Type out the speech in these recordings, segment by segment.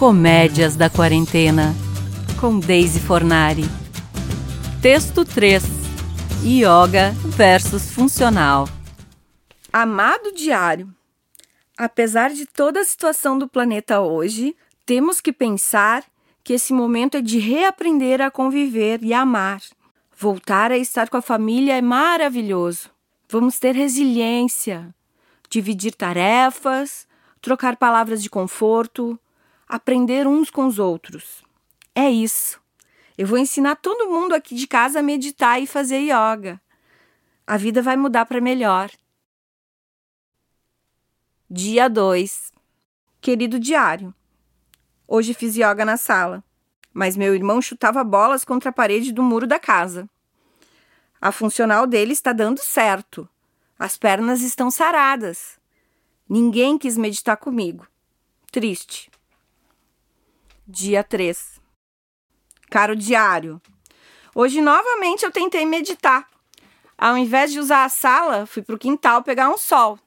Comédias da Quarentena, com Daisy Fornari. Texto 3: Yoga versus Funcional. Amado diário, apesar de toda a situação do planeta hoje, temos que pensar que esse momento é de reaprender a conviver e amar. Voltar a estar com a família é maravilhoso. Vamos ter resiliência, dividir tarefas, trocar palavras de conforto, aprender uns com os outros. É isso. Eu vou ensinar todo mundo aqui de casa a meditar e fazer yoga. A vida vai mudar para melhor. Dia 2. Querido diário. Hoje fiz yoga na sala, mas meu irmão chutava bolas contra a parede do muro da casa. A funcional dele está dando certo. As pernas estão saradas. Ninguém quis meditar comigo. Triste. Dia 3. Caro diário, hoje novamente eu tentei meditar. Ao invés de usar a sala, fui para o quintal pegar um sol.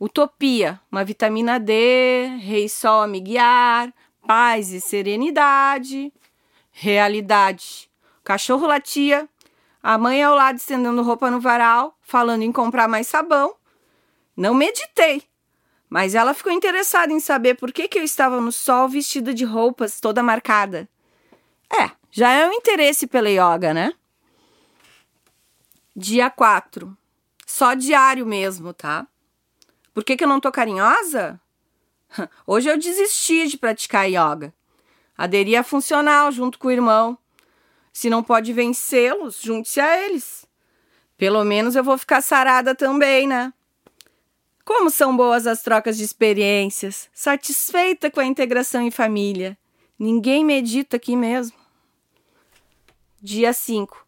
Utopia, uma vitamina D, rei sol a me guiar, paz e serenidade. Realidade, cachorro latia, a mãe ao lado estendendo roupa no varal, falando em comprar mais sabão. Não meditei, mas ela ficou interessada em saber por que, que eu estava no sol vestida de roupas toda marcada. É, já é um interesse pela yoga, né? Dia 4. Só diário mesmo, tá? Por que, que eu não tô carinhosa? Hoje eu desisti de praticar yoga. Aderi a funcional junto com o irmão. Se não pode vencê-los, junte-se a eles. Pelo menos eu vou ficar sarada também, né? Como são boas as trocas de experiências, satisfeita com a integração em família. Ninguém medita aqui mesmo. Dia 5.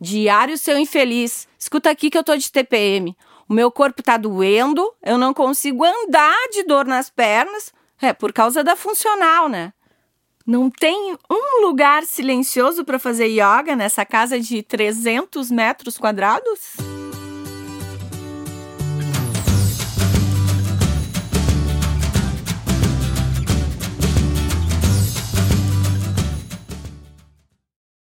Diário seu infeliz. Escuta aqui que eu tô de TPM. O meu corpo tá doendo, eu não consigo andar de dor nas pernas. É por causa da funcional, né? Não tem um lugar silencioso para fazer yoga nessa casa de 300 metros quadrados?